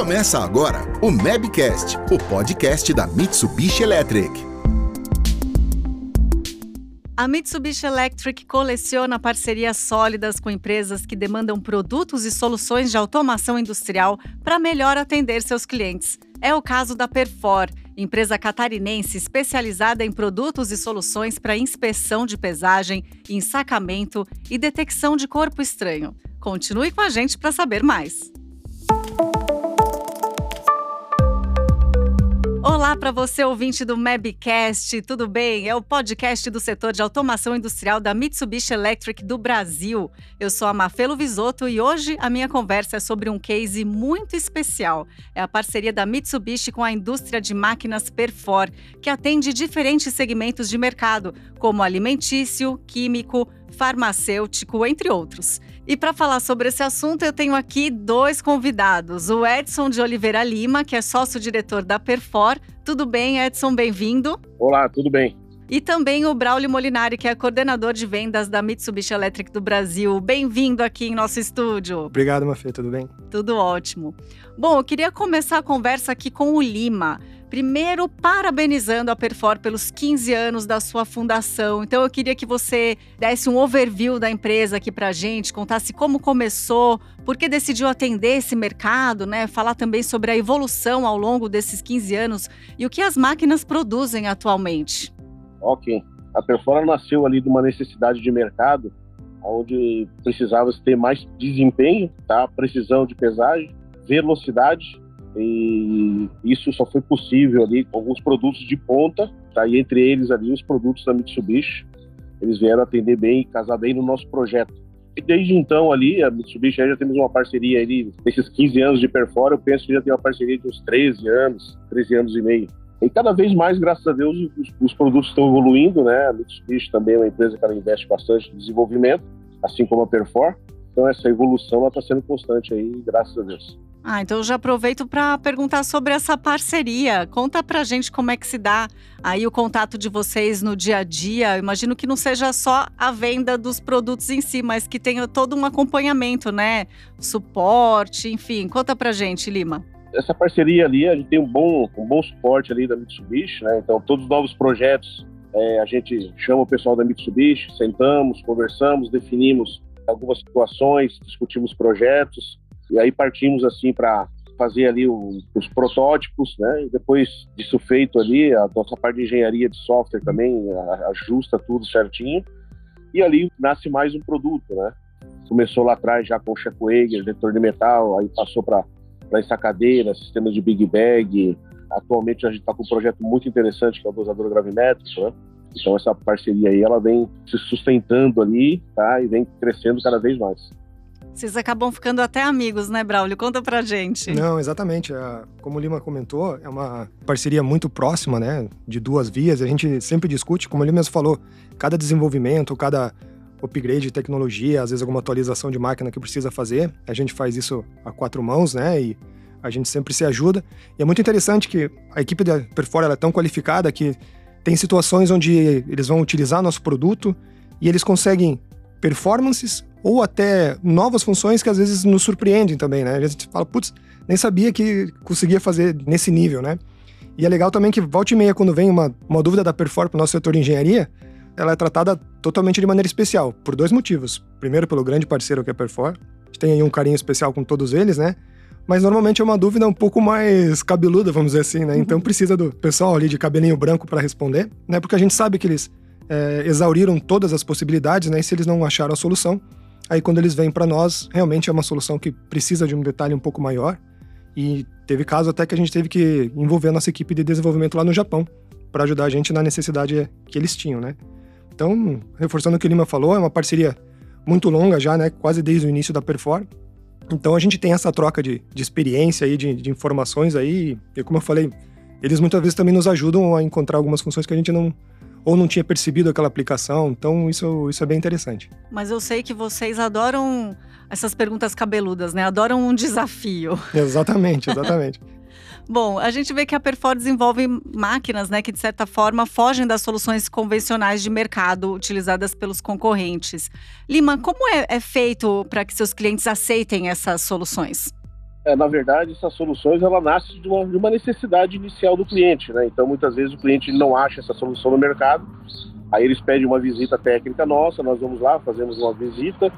Começa agora o Mabcast, o podcast da Mitsubishi Electric. A Mitsubishi Electric coleciona parcerias sólidas com empresas que demandam produtos e soluções de automação industrial para melhor atender seus clientes. É o caso da Perfor, empresa catarinense especializada em produtos e soluções para inspeção de pesagem, ensacamento e detecção de corpo estranho. Continue com a gente para saber mais. Olá para você, ouvinte do Mabcast, tudo bem? É o podcast do setor de automação industrial da Mitsubishi Electric do Brasil. Eu sou a Mafelo Visoto e hoje a minha conversa é sobre um case muito especial. É a parceria da Mitsubishi com a indústria de máquinas Perfor, que atende diferentes segmentos de mercado, como alimentício, químico, farmacêutico, entre outros. E para falar sobre esse assunto, eu tenho aqui dois convidados. O Edson de Oliveira Lima, que é sócio-diretor da Perfor. Tudo bem, Edson? Bem-vindo. Olá, tudo bem. E também o Braulio Molinari, que é coordenador de vendas da Mitsubishi Electric do Brasil. Bem-vindo aqui em nosso estúdio. Obrigado, Mafê, tudo bem? Tudo ótimo. Bom, eu queria começar a conversa aqui com o Lima. Primeiro, parabenizando a Perfor pelos 15 anos da sua fundação. Então, eu queria que você desse um overview da empresa aqui para a gente, contasse como começou, por que decidiu atender esse mercado, né? Falar também sobre a evolução ao longo desses 15 anos e o que as máquinas produzem atualmente. Ok. A Perfor nasceu ali de uma necessidade de mercado, onde precisava ter mais desempenho, tá? precisão de pesagem, velocidade e isso só foi possível ali com alguns produtos de ponta, tá? E entre eles ali os produtos da Mitsubishi, eles vieram atender bem e casar bem no nosso projeto. E desde então ali, a Mitsubishi já temos uma parceria ali, nesses 15 anos de Perfora, eu penso que já tem uma parceria de uns 13 anos, 13 anos e meio. E cada vez mais, graças a Deus, os, os produtos estão evoluindo, né? A Mitsubishi também é uma empresa que ela investe bastante em desenvolvimento, assim como a Perfor. Então essa evolução está sendo constante aí, graças a Deus. Ah, então eu já aproveito para perguntar sobre essa parceria. Conta pra gente como é que se dá aí o contato de vocês no dia a dia. Eu imagino que não seja só a venda dos produtos em si, mas que tenha todo um acompanhamento, né? Suporte, enfim. Conta pra gente, Lima. Essa parceria ali, a gente tem um bom, um bom suporte ali da Mitsubishi, né? Então, todos os novos projetos, é, a gente chama o pessoal da Mitsubishi, sentamos, conversamos, definimos algumas situações, discutimos projetos, e aí partimos assim para fazer ali os protótipos, né? E depois disso feito ali, a nossa parte de engenharia de software também ajusta tudo certinho. E ali nasce mais um produto, né? Começou lá atrás já com o Shockwave, detector de metal, aí passou para ensacadeira, sistema de Big Bag. Atualmente a gente está com um projeto muito interessante que é o dosador gravimétrico, né? Então essa parceria aí ela vem se sustentando ali, tá? E vem crescendo cada vez mais. Vocês acabam ficando até amigos, né, Braulio? Conta pra gente. Não, exatamente. Como o Lima comentou, é uma parceria muito próxima, né? De duas vias. A gente sempre discute, como ele mesmo falou, cada desenvolvimento, cada upgrade de tecnologia, às vezes alguma atualização de máquina que precisa fazer. A gente faz isso a quatro mãos, né? E a gente sempre se ajuda. E é muito interessante que a equipe da Perfora é tão qualificada que tem situações onde eles vão utilizar nosso produto e eles conseguem performances ou até novas funções que às vezes nos surpreendem também, né? A gente fala, putz, nem sabia que conseguia fazer nesse nível, né? E é legal também que volta e meia, quando vem uma, uma dúvida da Perfor para o nosso setor de engenharia, ela é tratada totalmente de maneira especial, por dois motivos. Primeiro, pelo grande parceiro que é a Perfor, a gente tem aí um carinho especial com todos eles, né? Mas normalmente é uma dúvida um pouco mais cabeluda, vamos dizer assim, né? Então uhum. precisa do pessoal ali de cabelinho branco para responder, né? Porque a gente sabe que eles é, exauriram todas as possibilidades, né? E se eles não acharam a solução, Aí quando eles vêm para nós, realmente é uma solução que precisa de um detalhe um pouco maior. E teve caso até que a gente teve que envolver a nossa equipe de desenvolvimento lá no Japão para ajudar a gente na necessidade que eles tinham, né? Então, reforçando o que o Lima falou, é uma parceria muito longa já, né? Quase desde o início da Perform. Então a gente tem essa troca de, de experiência aí, de, de informações aí, e como eu falei, eles muitas vezes também nos ajudam a encontrar algumas funções que a gente não, ou não tinha percebido aquela aplicação. Então, isso, isso é bem interessante. Mas eu sei que vocês adoram essas perguntas cabeludas, né? Adoram um desafio. Exatamente, exatamente. Bom, a gente vê que a Perfor desenvolve máquinas, né, que de certa forma fogem das soluções convencionais de mercado utilizadas pelos concorrentes. Lima, como é, é feito para que seus clientes aceitem essas soluções? É, na verdade, essas soluções ela nasce de uma, de uma necessidade inicial do cliente, né? Então, muitas vezes o cliente não acha essa solução no mercado, aí eles pedem uma visita técnica nossa, nós vamos lá, fazemos uma visita,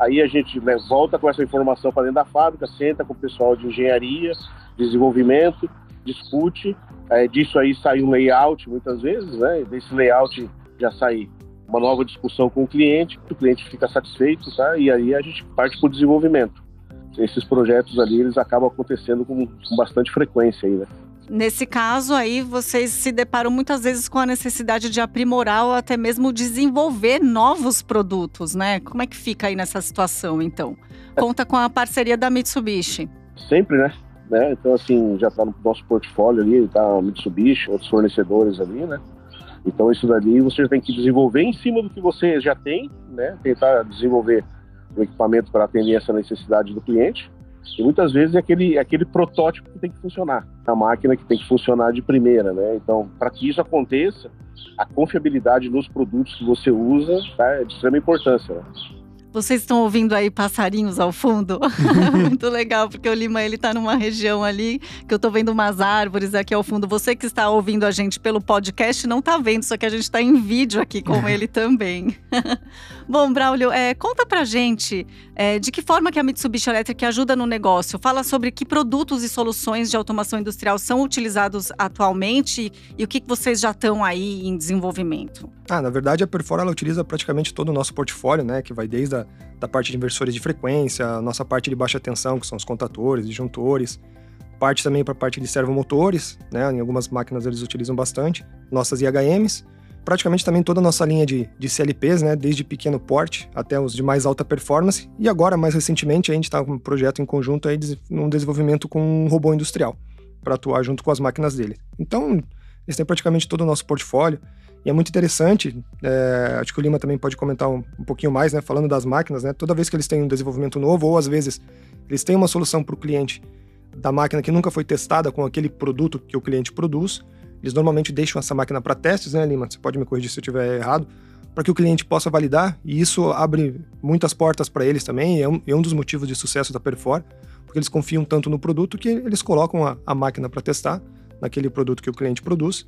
aí a gente né, volta com essa informação para dentro da fábrica, senta com o pessoal de engenharia, desenvolvimento, discute, é, disso aí sai um layout muitas vezes, né? Desse layout já sai uma nova discussão com o cliente, o cliente fica satisfeito, tá? E aí a gente parte para o desenvolvimento. Esses projetos ali, eles acabam acontecendo com, com bastante frequência aí, né? Nesse caso aí, vocês se deparam muitas vezes com a necessidade de aprimorar ou até mesmo desenvolver novos produtos, né? Como é que fica aí nessa situação, então? Conta com a parceria da Mitsubishi. Sempre, né? né? Então, assim, já está no nosso portfólio ali, está a Mitsubishi, outros fornecedores ali, né? Então, isso dali você tem que desenvolver em cima do que você já tem, né? Tentar desenvolver o equipamento para atender essa necessidade do cliente. E muitas vezes é aquele, é aquele protótipo que tem que funcionar, a máquina que tem que funcionar de primeira, né? Então, para que isso aconteça, a confiabilidade nos produtos que você usa tá, é de extrema importância. Né? Vocês estão ouvindo aí passarinhos ao fundo? Muito legal, porque o Lima ele tá numa região ali que eu tô vendo umas árvores aqui ao fundo. Você que está ouvindo a gente pelo podcast não tá vendo, só que a gente está em vídeo aqui com ele também. Bom, Braulio, é, conta pra gente é, de que forma que a Mitsubishi Electric ajuda no negócio. Fala sobre que produtos e soluções de automação industrial são utilizados atualmente e o que vocês já estão aí em desenvolvimento. Ah, na verdade, a Perfor ela utiliza praticamente todo o nosso portfólio, né? Que vai desde a da parte de inversores de frequência, nossa parte de baixa tensão, que são os contatores, disjuntores, parte também para a parte de servomotores, né? Em algumas máquinas eles utilizam bastante, nossas IHMs, praticamente também toda a nossa linha de, de CLPs, né, desde pequeno porte até os de mais alta performance. E agora, mais recentemente, a gente está com um projeto em conjunto aí, num desenvolvimento com um robô industrial, para atuar junto com as máquinas dele. Então, eles têm praticamente todo o nosso portfólio. E é muito interessante, é, acho que o Lima também pode comentar um, um, pouquinho mais, né, falando das máquinas, né, toda vez que eles têm um desenvolvimento novo, ou às vezes eles têm uma solução para o cliente da máquina que nunca foi testada com aquele produto que o cliente produz, eles normalmente deixam essa máquina para testes, né, Lima? Você pode me corrigir se eu estiver errado, para que o cliente possa validar, e isso abre muitas portas para eles também, é um, é um, dos motivos de sucesso da Perfor, porque eles confiam tanto no produto que eles colocam a, a máquina para testar naquele produto que o cliente produz,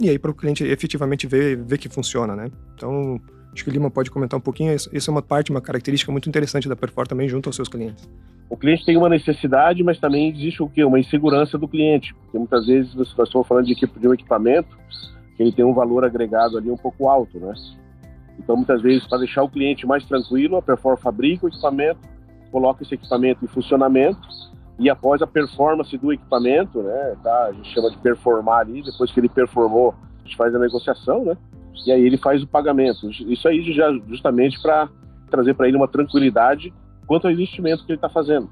e aí para o cliente efetivamente ver, ver que funciona, né? Então, acho que o Lima pode comentar um pouquinho, isso, é uma parte, uma característica muito interessante da Perfor também junto aos seus clientes o cliente tem uma necessidade, mas também existe o quê? Uma insegurança do cliente, porque muitas vezes nós estamos falando de, um equipamento que ele tem um valor agregado ali um pouco alto, né? Então, muitas vezes, para deixar o cliente mais tranquilo, a Perform fabrica o equipamento, coloca esse equipamento em funcionamento e após a performance do equipamento, né, tá, a gente chama de performar ali, depois que ele performou, a gente faz a negociação, né? E aí ele faz o pagamento. Isso aí já justamente para trazer para ele uma tranquilidade quanto ao investimento que ele está fazendo.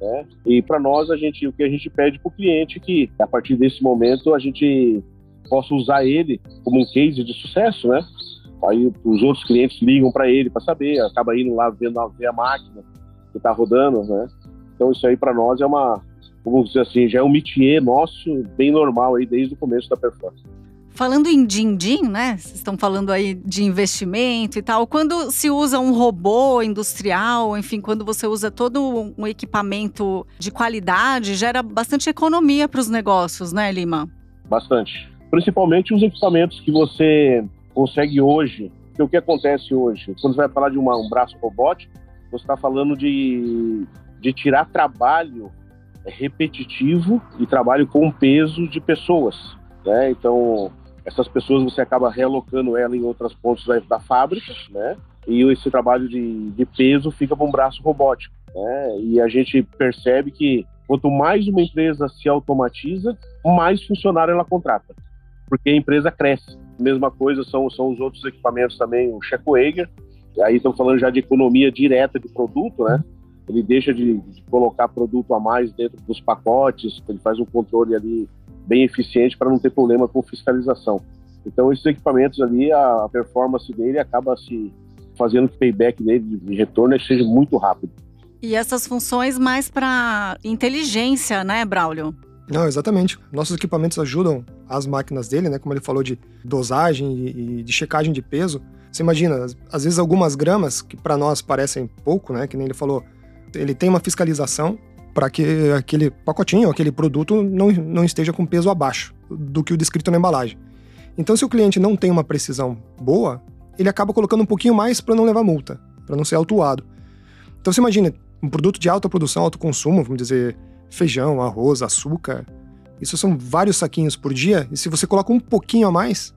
Né? E para nós, a gente, o que a gente pede para o cliente é que, a partir desse momento, a gente possa usar ele como um case de sucesso, né? Aí os outros clientes ligam para ele para saber, acaba indo lá vendo ver a máquina que está rodando, né? Então isso aí para nós é uma, vamos dizer assim, já é um métier nosso bem normal aí desde o começo da performance. Falando em din-din, né? Vocês estão falando aí de investimento e tal. Quando se usa um robô industrial, enfim, quando você usa todo um equipamento de qualidade, gera bastante economia para os negócios, né, Lima? Bastante. Principalmente os equipamentos que você consegue hoje. Porque o que acontece hoje? Quando você vai falar de uma, um braço robótico, você está falando de, de tirar trabalho repetitivo e trabalho com peso de pessoas. Né? Então, essas pessoas você acaba realocando ela em outros pontos da, da fábrica, né? E esse trabalho de, de peso fica para um braço robótico, né? E a gente percebe que quanto mais uma empresa se automatiza, mais funcionário ela contrata, porque a empresa cresce. Mesma coisa são, são os outros equipamentos também, o Checkwager, aí estamos falando já de economia direta de produto, né? Ele deixa de, de, colocar produto a mais dentro dos pacotes, ele faz um controle ali bem eficiente para não ter problema com fiscalização. Então, esses equipamentos ali, a, performance dele acaba se fazendo que o payback dele de retorno seja muito rápido. E essas funções mais para inteligência, né, Braulio? Não, exatamente. Nossos equipamentos ajudam as máquinas dele, né? Como ele falou de dosagem e de checagem de peso. Você imagina, às vezes algumas gramas que para nós parecem pouco, né? Que nem ele falou, ele tem uma fiscalização para que aquele pacotinho, aquele produto não, não esteja com peso abaixo do que o descrito na embalagem. Então, se o cliente não tem uma precisão boa, ele acaba colocando um pouquinho mais para não levar multa, para não ser autuado. Então, você imagina, um produto de alta produção, alto consumo, vamos dizer, feijão, arroz, açúcar, isso são vários saquinhos por dia, e se você coloca um pouquinho a mais,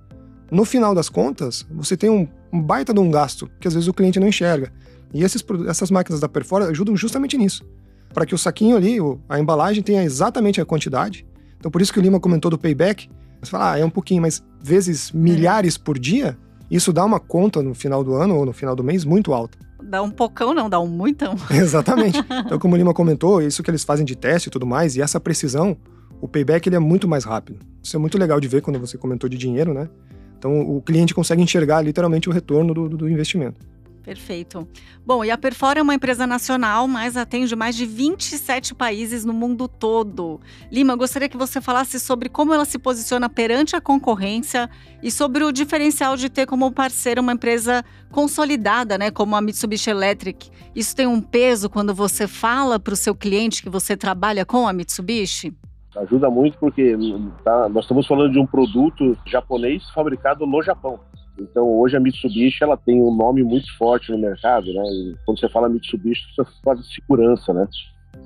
no final das contas, você tem um, um baita de um gasto que às vezes o cliente não enxerga. E esses, essas máquinas da Perfora ajudam justamente nisso, para que o saquinho ali, a embalagem tenha exatamente a quantidade. Então, por isso que o Lima comentou do payback, você fala, ah, é um pouquinho, mas vezes milhares por dia, isso dá uma conta no final do ano ou no final do mês muito alta. Dá um pocão, não, dá um muitão. Exatamente. Então, como o Lima comentou, isso que eles fazem de teste e tudo mais, e essa precisão, o payback ele é muito mais rápido. Isso é muito legal de ver quando você comentou de dinheiro, né? Então, o cliente consegue enxergar literalmente o retorno do, do investimento. Perfeito. Bom, e a Perfora é uma empresa nacional, mas atende mais de 27 países no mundo todo. Lima, gostaria que você falasse sobre como ela se posiciona perante a concorrência e sobre o diferencial de ter como parceira uma empresa consolidada, né, como a Mitsubishi Electric. Isso tem um peso quando você fala para o seu cliente que você trabalha com a Mitsubishi? Ajuda muito porque tá, nós estamos falando de um produto japonês fabricado no Japão. Então hoje a Mitsubishi ela tem um nome muito forte no mercado, né? E quando você fala Mitsubishi, você de segurança, né?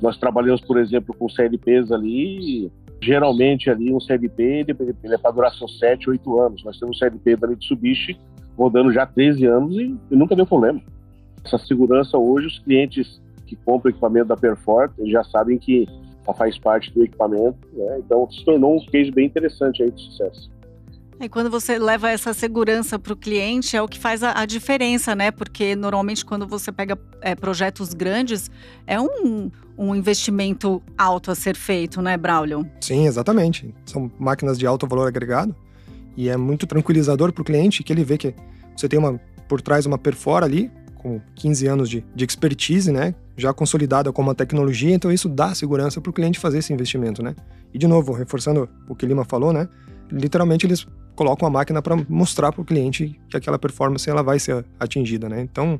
Nós trabalhamos, por exemplo, com CLPs ali, geralmente ali um CLP ele, ele é para duração 7, 8 anos. Nós temos um CLP da Mitsubishi rodando já há 13 anos e, e nunca deu problema. Essa segurança hoje, os clientes que compram equipamento da Perform já sabem que faz parte do equipamento, né? Então se tornou um case bem interessante aí de sucesso. E quando você leva essa segurança para o cliente, é o que faz a, a, diferença, né? Porque normalmente quando você pega é, projetos grandes, é um, um investimento alto a ser feito, né, Braulio? Sim, exatamente. São máquinas de alto valor agregado e é muito tranquilizador para o cliente que ele vê que você tem uma por trás uma perfora ali com 15 anos de, de expertise, né? Já consolidada como uma tecnologia, então isso dá segurança para o cliente fazer esse investimento, né? E de novo, reforçando o que Lima falou, né? Literalmente eles colocam a máquina para mostrar para o cliente que aquela performance ela vai ser atingida, né? Então,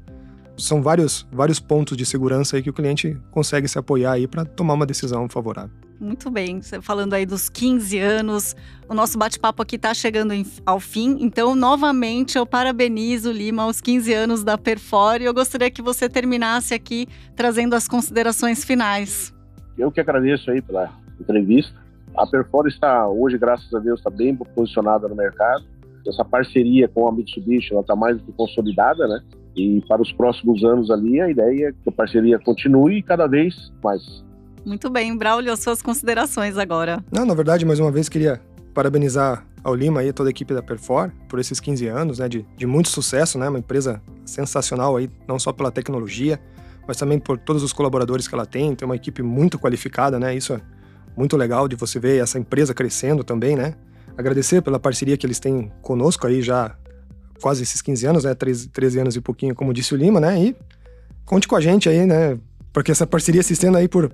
são vários, vários pontos de segurança aí que o cliente consegue se apoiar aí para tomar uma decisão favorável. Muito bem, você falando aí dos 15 anos, o nosso bate-papo aqui está chegando ao fim, então novamente eu parabenizo Lima aos 15 anos da Perfor e eu gostaria que você terminasse aqui trazendo as considerações finais. Eu que agradeço aí pela entrevista a Perfor está hoje, graças a Deus, está bem posicionada no mercado. Essa parceria com a Mitsubishi ela está mais do que consolidada, né? E para os próximos anos ali, a ideia é que a parceria continue cada vez mais. Muito bem, Braulio, as suas considerações agora. Não, na verdade, mais uma vez queria parabenizar ao Lima e toda a equipe da Perfor por esses 15 anos, né, de, de muito sucesso, né, uma empresa sensacional aí, não só pela tecnologia, mas também por todos os colaboradores que ela tem, tem uma equipe muito qualificada, né, isso é muito legal de você ver essa empresa crescendo também, né? Agradecer pela parceria que eles têm conosco aí já quase esses 15 anos, né? 13, 13 anos e pouquinho, como disse o Lima, né? E conte com a gente aí, né? Porque essa parceria se estende aí por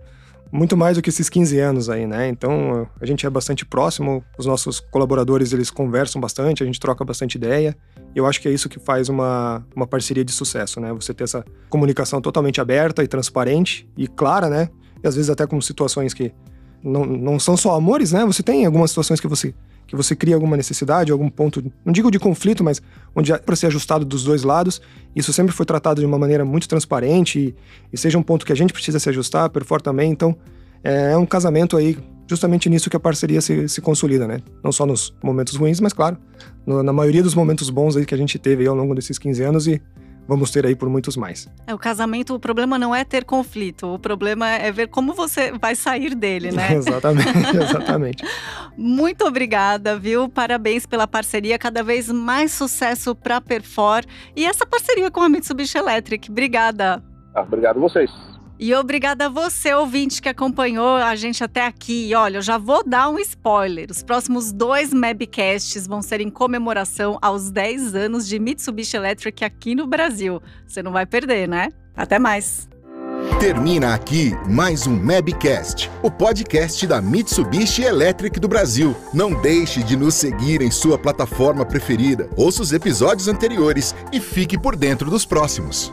muito mais do que esses 15 anos aí, né? Então, a gente é bastante próximo, os nossos colaboradores, eles conversam bastante, a gente troca bastante ideia. E eu acho que é isso que faz uma, uma parceria de sucesso, né? Você ter essa comunicação totalmente aberta e transparente e clara, né? E às vezes até com situações que não, não são só amores, né? Você tem algumas situações que você que você cria alguma necessidade, algum ponto, não digo de conflito, mas onde é para ser ajustado dos dois lados. Isso sempre foi tratado de uma maneira muito transparente e, e seja um ponto que a gente precisa se ajustar, Perfor também. Então, é, é um casamento aí justamente nisso que a parceria se, se consolida, né? Não só nos momentos ruins, mas claro, no, na maioria dos momentos bons aí que a gente teve ao longo desses 15 anos e vamos ter aí por muitos mais. É, o casamento, o problema não é ter conflito, o problema é ver como você vai sair dele, né? exatamente, exatamente. Muito obrigada, viu? Parabéns pela parceria, cada vez mais sucesso para a Perfor e essa parceria com a Mitsubishi Electric. Obrigada. Ah, obrigado a vocês. E obrigada a você, ouvinte, que acompanhou a gente até aqui. E olha, eu já vou dar um spoiler. Os próximos dois Mabcasts vão ser em comemoração aos 10 anos de Mitsubishi Electric aqui no Brasil. Você não vai perder, né? Até mais! Termina aqui mais um Mabcast, o podcast da Mitsubishi Electric do Brasil. Não deixe de nos seguir em sua plataforma preferida. Ouça os episódios anteriores e fique por dentro dos próximos.